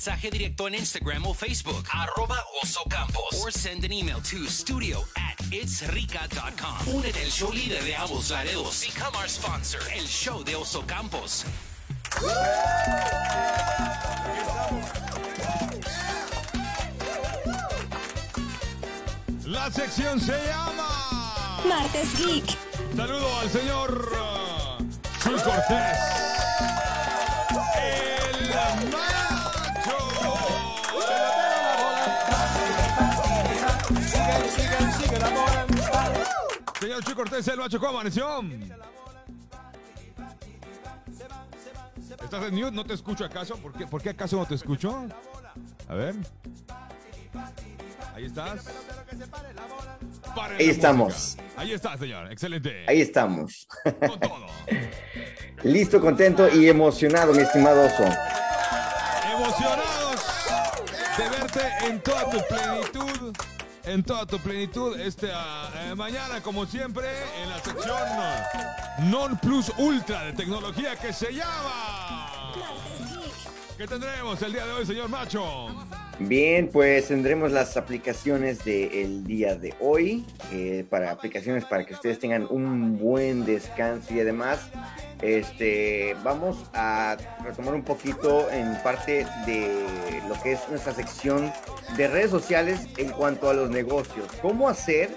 mensaje directo en Instagram o Facebook, arroba Oso Campos, or send an email to studio at itsrica.com. Únete al show líder de ambos Laredos. Become our sponsor, el show de Oso Campos. La sección se llama Martes Geek. Saludo al señor uh, Chuy Cortés. El Señor Chuy Cortés, el macho, ¿cómo amaneció? ¿Estás en mute? ¿No te escucho acaso? ¿Por qué, ¿Por qué acaso no te escucho? A ver. Ahí estás. Ahí estamos. música. Ahí está, señor. Excelente. Ahí estamos. Con todo. Listo, contento y emocionado, mi estimado oso. Emocionados de verte en toda tu plenitud. En toda tu plenitud. Este ah, eh, mañana, como siempre, en la sección Non Plus Ultra de tecnología que se llama. ¿Qué tendremos el día de hoy, señor Macho? Bien, pues tendremos las aplicaciones del día de hoy, eh, para aplicaciones para que ustedes tengan un buen descanso y además este, vamos a retomar un poquito en parte de lo que es nuestra sección de redes sociales en cuanto a los negocios. ¿Cómo hacer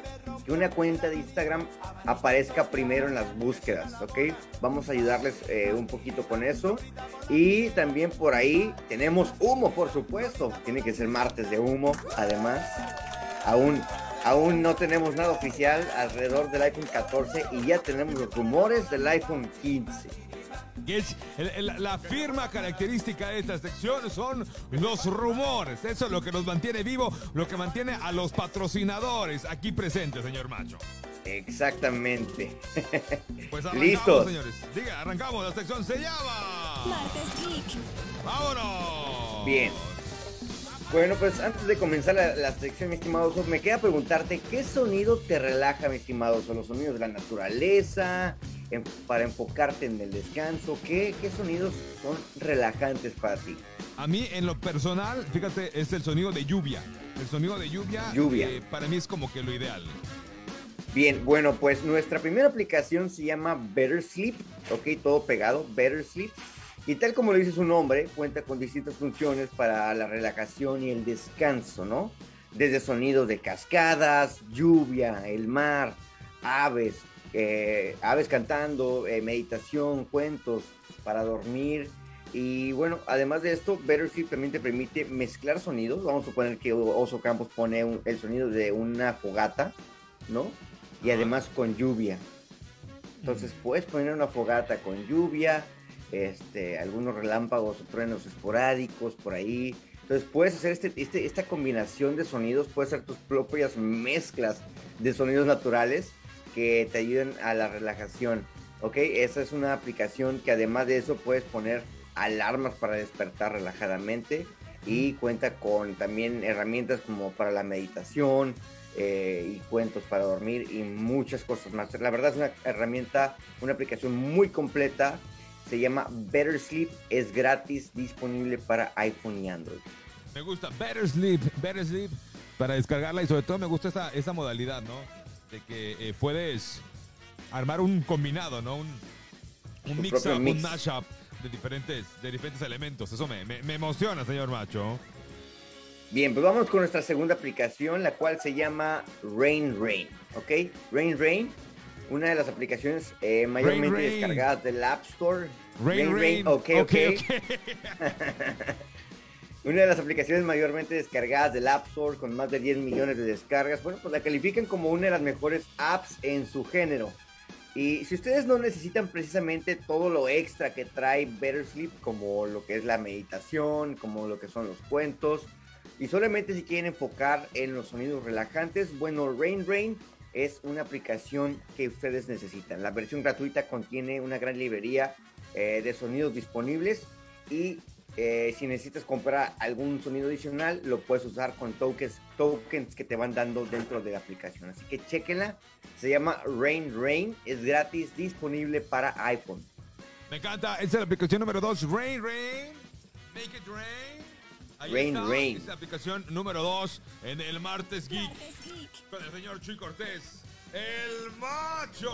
que una cuenta de Instagram aparezca primero en las búsquedas? ¿Ok? Vamos a ayudarles eh, un poquito con eso. Y también por ahí tenemos humo, por supuesto. Tiene que ser martes de humo, además. Aún, aún no tenemos nada oficial alrededor del iPhone 14 y ya tenemos los rumores del iPhone 15. Y es- el- el- la firma característica de esta sección son los rumores. Eso es lo que nos mantiene vivo, lo que mantiene a los patrocinadores aquí presentes, señor Macho. Exactamente. Pues arrancamos, Listos. señores. Diga, arrancamos. La sección se llama. Martes Geek. ¡Vámonos! Bien. Bueno, pues antes de comenzar la, la sección, mi estimado me queda preguntarte, ¿qué sonido te relaja, mi estimado Oso? ¿Los sonidos de la naturaleza? En- para enfocarte en el descanso, ¿qué, ¿qué sonidos son relajantes para ti? A mí, en lo personal, fíjate, es el sonido de lluvia. El sonido de lluvia, Lluvia. eh, para mí es como que lo ideal. Bien, bueno, pues nuestra primera aplicación se llama Better Sleep, ok, todo pegado, Better Sleep. Y tal como lo dice su nombre, cuenta con distintas funciones para la relajación y el descanso, ¿no? Desde sonidos de cascadas, lluvia, el mar, aves, eh, aves cantando, eh, meditación, cuentos para dormir. Y bueno, además de esto, Better Sleep también te permite mezclar sonidos. Vamos a suponer que Oso Campos pone un- el sonido de una fogata, ¿no? y además con lluvia. Entonces puedes poner una fogata con lluvia, este, algunos relámpagos o truenos esporádicos por ahí. Entonces puedes hacer este, este- esta combinación de sonidos, puedes hacer tus propias mezclas de sonidos naturales que te ayuden a la relajación. ¿Ok? Esa es una aplicación que además de eso puedes poner alarmas para despertar relajadamente y cuenta con también herramientas como para la meditación, eh, y cuentos para dormir y muchas cosas más. La verdad es una herramienta, una aplicación muy completa. Se llama Better Sleep, es gratis, disponible para iPhone y Android. Me gusta Better Sleep, Better Sleep para descargarla y sobre todo me gusta esa, esa modalidad, ¿no? De que eh, puedes armar un combinado, ¿no? Un, un mix-up, un mashup de diferentes, de diferentes elementos. Eso me, me- me emociona, señor Macho. Bien, pues vamos con nuestra segunda aplicación, la cual se llama Rain Rain, ¿ok? Rain Rain, una de las aplicaciones eh, mayormente Rain. descargadas del App Store. Rain, rain. ok, ok. ok. Una de las aplicaciones mayormente descargadas del App Store con más de 10 millones de descargas. Bueno, pues la califican como una de las mejores apps en su género. Y si ustedes no necesitan precisamente todo lo extra que trae Better Sleep, como lo que es la meditación, como lo que son los cuentos, y solamente si quieren enfocar en los sonidos relajantes, bueno, Rain Rain es una aplicación que ustedes necesitan. La versión gratuita contiene una gran librería eh, de sonidos disponibles y eh, si necesitas comprar algún sonido adicional, lo puedes usar con tokens, tokens que te van dando dentro de la aplicación. Así que chequenla. Se llama Rain Rain. Es gratis, disponible para iPhone. Me encanta. Esta es la aplicación número 2, Rain Rain. Make it rain. Ahí Rain, está, Rain. esta aplicación número 2 en el Martes Geek Martes Geek. con el señor Chuy Cortés. ¡El macho!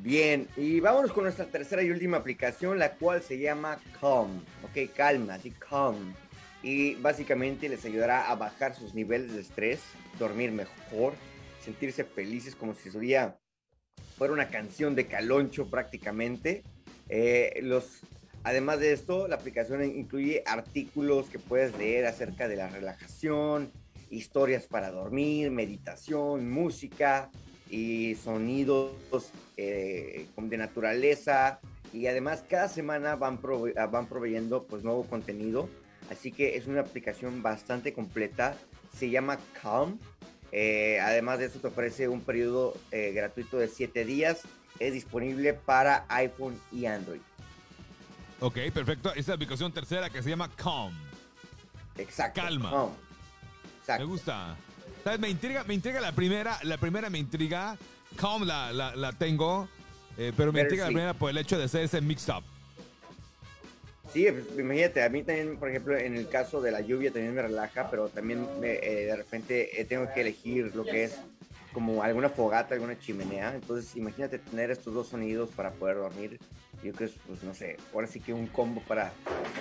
Bien, y vámonos con nuestra tercera y última aplicación, la cual se llama Calm. Ok, calma, así Calm. Y básicamente les ayudará a bajar sus niveles de estrés, dormir mejor, sentirse felices como si su día fuera una canción de caloncho prácticamente. Eh, los, además de esto, la aplicación incluye artículos que puedes leer acerca de la relajación, historias para dormir, meditación, música y sonidos eh, de naturaleza. Y además cada semana van, van proveyendo pues nuevo contenido. Así que es una aplicación bastante completa. Se llama Calm. Eh, además de eso te ofrece un periodo eh, gratuito de 7 días. Es disponible para iPhone y Android. Ok, perfecto. Esta aplicación tercera que se llama Calm. Exacto. Calma. Calm. Me Exacto. gusta. ¿Sabes? Me intriga, me intriga la primera. La primera me intriga. Calm la, la, la tengo. eh, pero me Pero intriga la primera por el hecho de ser ese mix-up. Sí, pues, imagínate, a mí también, por ejemplo, en el caso de la lluvia también me relaja, pero también me, eh, de repente eh, tengo que elegir lo que es como alguna fogata, alguna chimenea. Entonces, imagínate tener estos dos sonidos para poder dormir. Yo creo que es, pues no sé, ahora sí que un combo para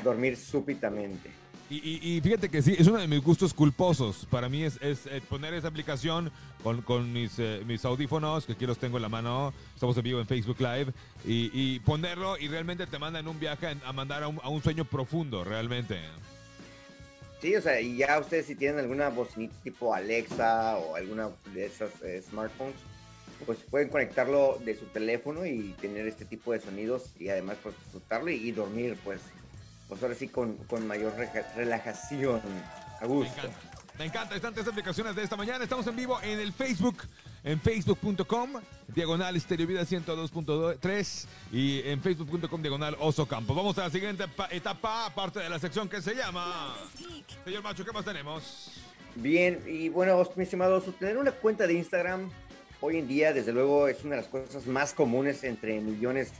dormir súbitamente. Y, y- y fíjate que sí, es uno de mis gustos culposos. Para mí es, es, eh, poner esa aplicación con, con mis, eh, mis audífonos, que aquí los tengo en la mano. Estamos en vivo en Facebook Live. Y, y ponerlo y realmente te manda en un viaje a, a mandar a un, a un sueño profundo, realmente. Sí, o sea, y ya ustedes si tienen alguna bocinita tipo Alexa o alguna de esas eh, smartphones, pues pueden conectarlo de su teléfono y tener este tipo de sonidos y además pues disfrutarlo y, y dormir pues, pues ahora sí con, con mayor relajación, a Me gusto. encanta. Me encanta. Están tres aplicaciones de esta mañana. Estamos en vivo en el Facebook, en facebook.com, diagonal Stereo Vida 102.3 y en facebook.com, diagonal Oso Campos. Vamos a la siguiente pa- etapa, aparte de la sección que se llama... Señor Macho, ¿qué más tenemos? Bien, y bueno, mi estimado Oso, tener una cuenta de Instagram hoy en día, desde luego, es una de las cosas más comunes entre millones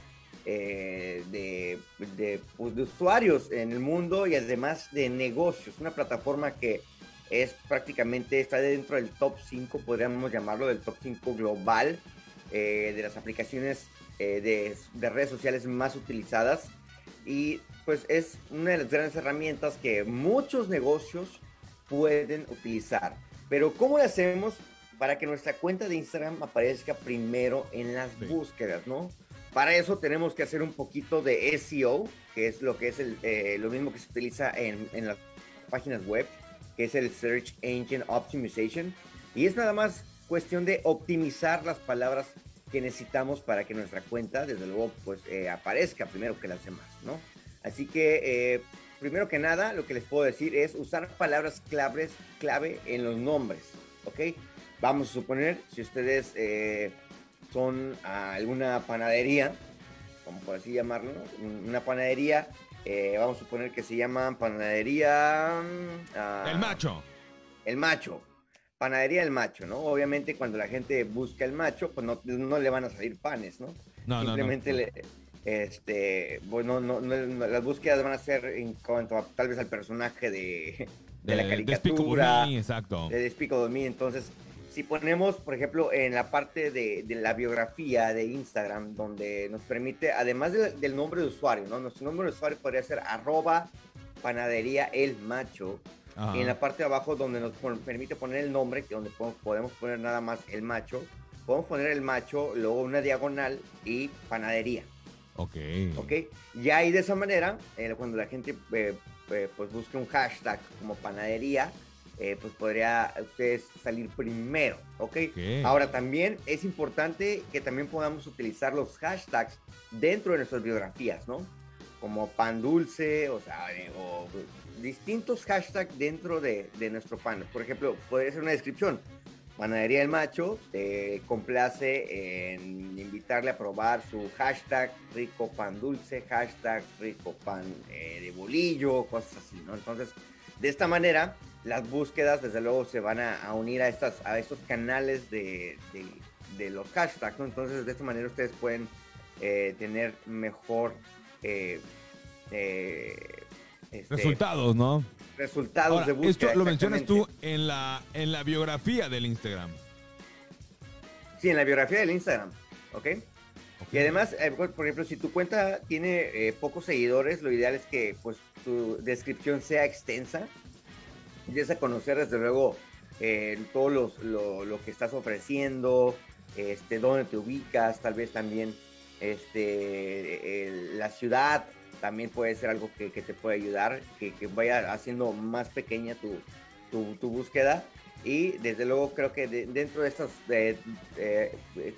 eh, pues, de usuarios en el mundo y además de negocios. Una plataforma que es prácticamente, está dentro del top 5, podríamos llamarlo, del top 5 global eh, de las aplicaciones eh, de, de redes sociales más utilizadas. Y pues es una de las grandes herramientas que muchos negocios pueden utilizar. Pero ¿cómo lo hacemos para que nuestra cuenta de Instagram aparezca primero en las Sí. búsquedas, no? Para eso tenemos que hacer un poquito de SEO, que es lo que es el, eh, lo mismo que se utiliza en, en las páginas web, que es el Search Engine Optimization. Y es nada más cuestión de optimizar las palabras que necesitamos para que nuestra cuenta, desde luego, pues eh, aparezca primero que las demás, ¿no? Así que, eh, primero que nada, lo que les puedo decir es usar palabras claves, clave en los nombres, ¿ok? Vamos a suponer, si ustedes eh, son a alguna panadería, como por así llamarlo, ¿no? una panadería, eh, vamos a suponer que se llama panadería... mm, ah, El macho. el macho. Panadería el macho, ¿no? Obviamente cuando la gente busca el macho, pues no, no le van a salir panes, ¿no? No, no, no. Simplemente le- este, bueno, no, no- no- las búsquedas van a ser en cuanto a tal vez al personaje de, de la caricatura, Me, exacto. de Despicable Me. Entonces, si ponemos, por ejemplo, en la parte de, de la biografía de Instagram, donde nos permite, además de- del nombre de usuario, ¿no? Nuestro nombre de usuario podría ser arroba panadería el macho. Ajá. Y en la parte de abajo donde nos permite poner el nombre, que donde po- podemos poner nada más el macho, podemos poner el macho, luego una diagonal y panadería, Ok. ¿ok? Y ahí de esa manera, eh, cuando la gente eh, eh, pues busque un hashtag como panadería, eh, pues podría ustedes salir primero, ¿ok? Ok. Ahora también es importante que también podamos utilizar los hashtags dentro de nuestras biografías, ¿no? Como pan dulce, o sea, eh, o distintos hashtags dentro de, de nuestro pan. Por ejemplo, podría ser una descripción. Panadería del Macho te complace en invitarle a probar su hashtag rico pan dulce, hashtag rico pan eh, de bolillo, cosas así, ¿no? Entonces, de esta manera, las búsquedas, desde luego, se van a, a unir a, estas, a estos canales de, de- de los hashtags, ¿no? Entonces, de esta manera ustedes pueden eh, tener mejor, eh, eh, este, Resultados, ¿no? resultados Ahora, de búsqueda. esto lo mencionas tú en la, en la biografía del Instagram. Sí, en la biografía del Instagram, ¿ok? Y además, eh, por por ejemplo, si tu cuenta tiene eh, pocos seguidores, lo ideal es que pues tu descripción sea extensa. Des a conocer desde luego eh, todo los- lo, lo que estás ofreciendo, este, dónde te ubicas, tal vez también este, la ciudad también puede ser algo que, que te puede ayudar, que, que vaya haciendo más pequeña tu, tu, tu búsqueda. Y desde luego creo que de- dentro de estos eh,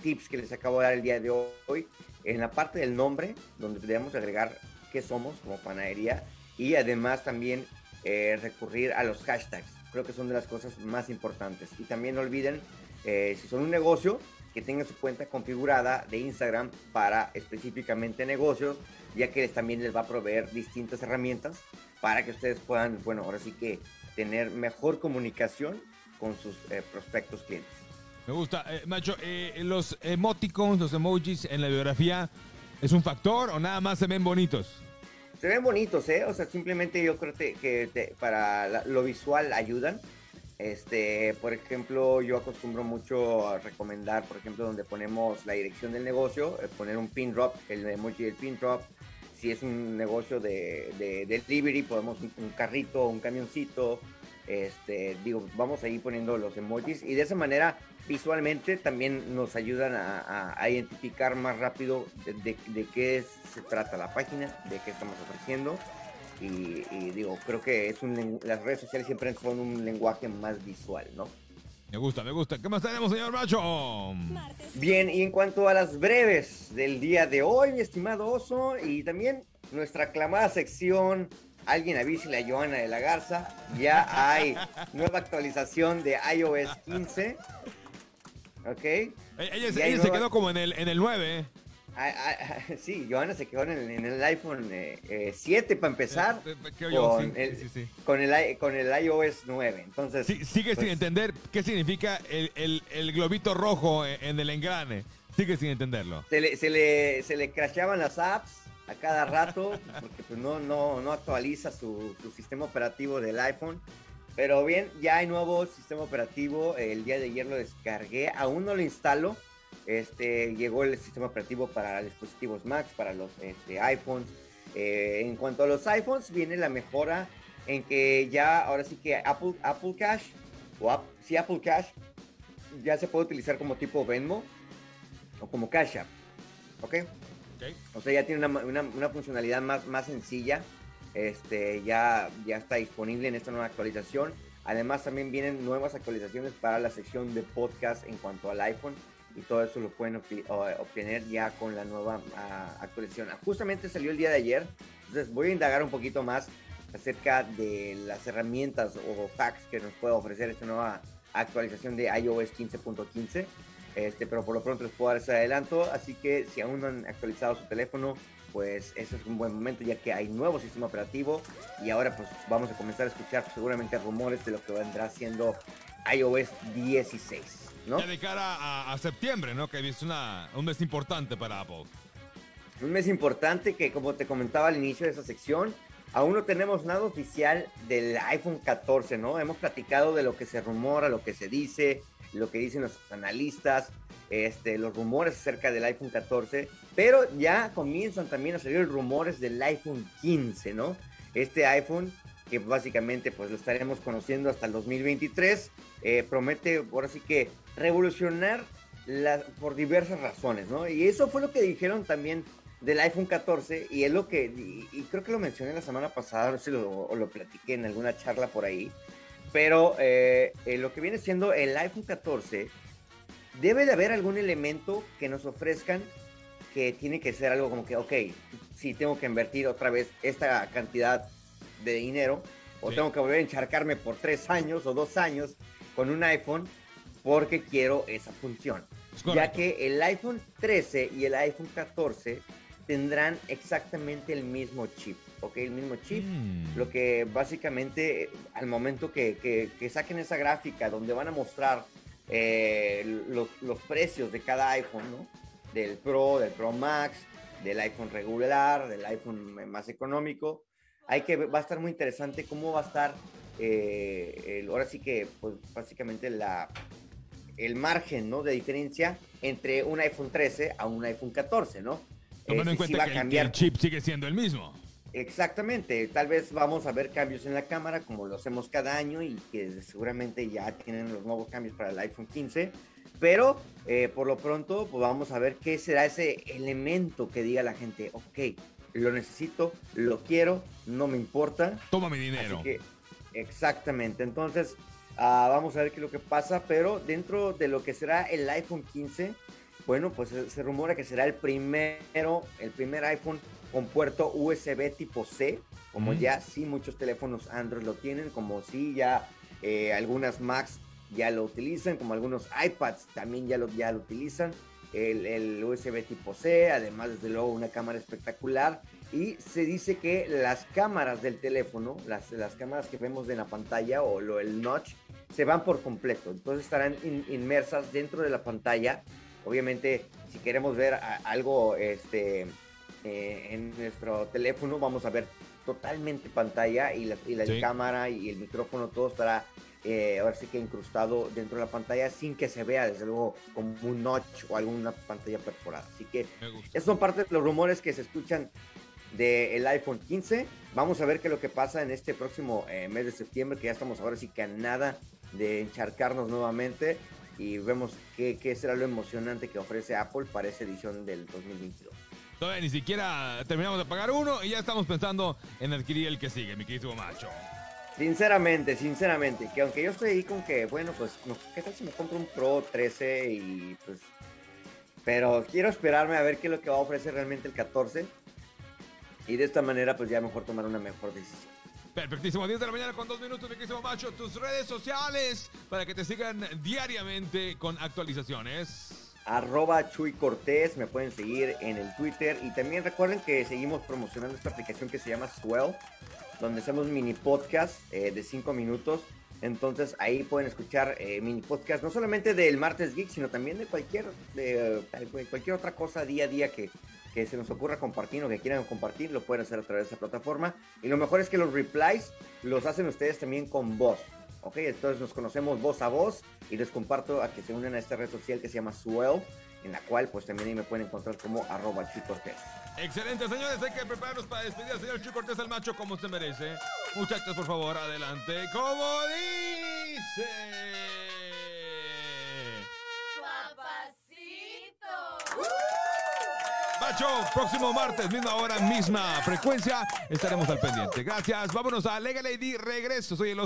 tips que les acabo de dar el día de hoy, en la parte del nombre, donde debemos agregar qué somos como panadería y además también eh, recurrir a los hashtags. Creo que son de las cosas más importantes. Y también no olviden, eh, si son un negocio, que tengan su cuenta configurada de Instagram para específicamente negocios, ya que también les va a proveer distintas herramientas para que ustedes puedan, bueno, ahora sí que tener mejor comunicación con sus eh, prospectos clientes. Me gusta. Eh, Macho, los emoticons, los emojis en la biografía, ¿es un factor o nada más se ven bonitos? Se ven bonitos, ¿eh? O sea, simplemente yo creo que, que te- para la- lo visual ayudan. Este, por ejemplo, yo acostumbro mucho a recomendar, por ejemplo, donde ponemos la dirección del negocio, eh, poner un pin drop, el emoji del pin drop. Si es un negocio de, de, de delivery, podemos un, un carrito, un camioncito. Este, digo, vamos a ir poniendo los emojis y de esa manera visualmente también nos ayudan a, a- a identificar más rápido de, de- de qué es- se trata la página, de qué estamos ofreciendo. Y, y digo, creo que es un las redes sociales siempre son un lenguaje más visual, ¿no? Me gusta, me gusta. ¿Qué más tenemos, señor Macho? Bien, y en cuanto a las breves del día de hoy, mi estimado oso, y también nuestra aclamada sección, alguien avísele a Joana de la Garza, ya hay nueva actualización de iOS 15. ¿Ok? Eh, Ella, ella se quedó como en el, en el 9. ¿eh? Ah, ah, ah, sí, Joana se quedó en el, en el iPhone eh, eh, 7 para empezar, Eh, creo yo, con, sí, el, sí, sí. Con, el, i- con el iOS 9. Entonces, Sí, sigue pues, sin entender qué significa el, el- el globito rojo en, el engrane. Sigue sin entenderlo. se le, se le, se le crasheaban las apps a cada rato porque pues no, no, no actualiza su, su sistema operativo del iPhone. Pero bien, ya hay nuevo sistema operativo. El día de ayer lo descargué. Aún no lo instalo. Este, llegó el sistema operativo para dispositivos Mac, para los este, iPhones. Eh, en cuanto a los iPhones, viene la mejora en que ya, ahora sí que Apple, Apple Cash, o App- sí, Apple Cash, ya se puede utilizar como tipo Venmo o como Cash App. ¿Ok? O sea, ya tiene una, una- una funcionalidad más, más sencilla. Este, ya, ya está disponible en esta nueva actualización. Además, también vienen nuevas actualizaciones para la sección de podcast en cuanto al iPhone. Y todo eso lo pueden obtener ya con la nueva ah, actualización. Justamente salió el día de ayer. Entonces, voy a indagar un poquito más acerca de las herramientas o hacks que nos puede ofrecer esta nueva actualización de iOS 15.15. Este, pero por lo pronto les puedo dar ese adelanto. Así que si aún no han actualizado su teléfono, pues ese es un buen momento ya que hay nuevo sistema operativo y ahora pues vamos a comenzar a escuchar seguramente rumores de lo que vendrá siendo iOS 16, ¿no? Ya de cara a, a septiembre, ¿no? Que es una, un mes importante para Apple. Un mes importante que como te comentaba al inicio de esa sección, aún no tenemos nada oficial del iPhone 14, ¿no? Hemos platicado de lo que se rumora, lo que se dice, lo que dicen los analistas, este, los rumores acerca del iPhone 14, pero ya comienzan también a salir rumores del iPhone 15, ¿no? Este iPhone que básicamente pues lo estaremos conociendo hasta el 2023, eh, promete ahora sí que revolucionar la- por diversas razones, ¿no? Y eso fue lo que dijeron también del iPhone 14 y es lo que, y, y creo que lo mencioné la semana pasada, no sé si lo, o lo platiqué en alguna charla por ahí, pero eh, eh, lo que viene siendo el iPhone 14, debe de haber algún elemento que nos ofrezcan que tiene que ser algo como que, ok, si tengo que invertir otra vez esta cantidad de dinero, o Sí. tengo que volver a encharcarme por tres años o dos años con un iPhone porque quiero esa función. Es Ya que el iPhone 13 y el iPhone 14 tendrán exactamente el mismo chip, ¿ok? El mismo chip. Mm. Lo que básicamente al momento que, que- que saquen esa gráfica donde van a mostrar eh, los, los precios de cada iPhone, ¿no? Del Pro, del Pro Max, del iPhone regular, del iPhone más económico. hay que va a estar muy interesante cómo va a estar eh, el- ahora sí que pues básicamente la el margen ¿no? de diferencia entre un iPhone 13 a un iPhone 14, ¿no? Tomando en sí cuenta va a que, el- que cambiar el chip sigue siendo el mismo. Exactamente, tal vez vamos a ver cambios en la cámara como lo hacemos cada año y que seguramente ya tienen los nuevos cambios para el iPhone 15, pero eh, por lo pronto pues vamos a ver qué será ese elemento que diga la gente, ok, lo necesito, lo quiero, no me importa, Toma mi dinero. Que, exactamente. Entonces, ah, vamos a ver qué es lo que pasa. Pero dentro de lo que será el iPhone 15, bueno, pues se, se rumora que será el primero, el primer iPhone con puerto USB tipo C, como Ujú. ya sí muchos teléfonos Android lo tienen, como sí ya eh, algunas Macs ya lo utilizan, como algunos iPads también ya lo, ya lo utilizan. El, el USB tipo C, además desde luego una cámara espectacular y se dice que las cámaras del teléfono, las, las cámaras que vemos en la pantalla o lo, el notch, se van por completo. Entonces estarán in- inmersas dentro de la pantalla. Obviamente, si queremos ver a- algo este, eh, en nuestro teléfono, vamos a ver totalmente pantalla y la, y la Sí. cámara y el micrófono, todo estará eh, ahora sí que incrustado dentro de la pantalla sin que se vea, desde luego, como un notch o alguna pantalla perforada. Así que esos son parte de los rumores que se escuchan del iPhone 15. Vamos a ver qué es lo que pasa en este próximo eh, mes de septiembre, que ya estamos ahora sí que a nada de encharcarnos nuevamente y vemos qué, qué será lo emocionante que ofrece Apple para esa edición del 2022. Todavía ni siquiera terminamos de pagar uno y ya estamos pensando en adquirir el que sigue, mi querido macho. Sinceramente, sinceramente, que aunque yo estoy ahí con que, bueno, pues, ¿qué tal si me compro un Pro 13 y pues... Pero quiero esperarme a ver qué es lo que va a ofrecer realmente el 14 y de esta manera pues ya mejor tomar una mejor decisión. Perfectísimo, 10 de la mañana con dos minutos, mi macho. Tus redes sociales para que te sigan diariamente con actualizaciones. arroba Chuy Cortés, me pueden seguir en el Twitter y también recuerden que seguimos promocionando esta aplicación que se llama Swell, donde hacemos mini podcast eh, de 5 minutos. Entonces ahí pueden escuchar eh, mini podcast, no solamente del martes geek, sino también de cualquier, de, eh, cualquier otra cosa día a día que, que se nos ocurra compartir o que quieran compartir, lo pueden hacer a través de esa plataforma. Y lo mejor es que los replies los hacen ustedes también con voz. Ok, entonces nos conocemos voz a voz y les comparto a que se unan a esta red social que se llama Swell, en la cual pues también ahí me pueden encontrar como arroba Chuy Cortés. Excelente, señores. Hay que prepararnos para despedir al señor Chuy Cortés al macho como se merece. Muchachos, por favor, adelante. Como dice. Próximo martes, misma hora, misma frecuencia. Estaremos al pendiente. Gracias. Vámonos a Legal ID. Regreso. Soy el oso.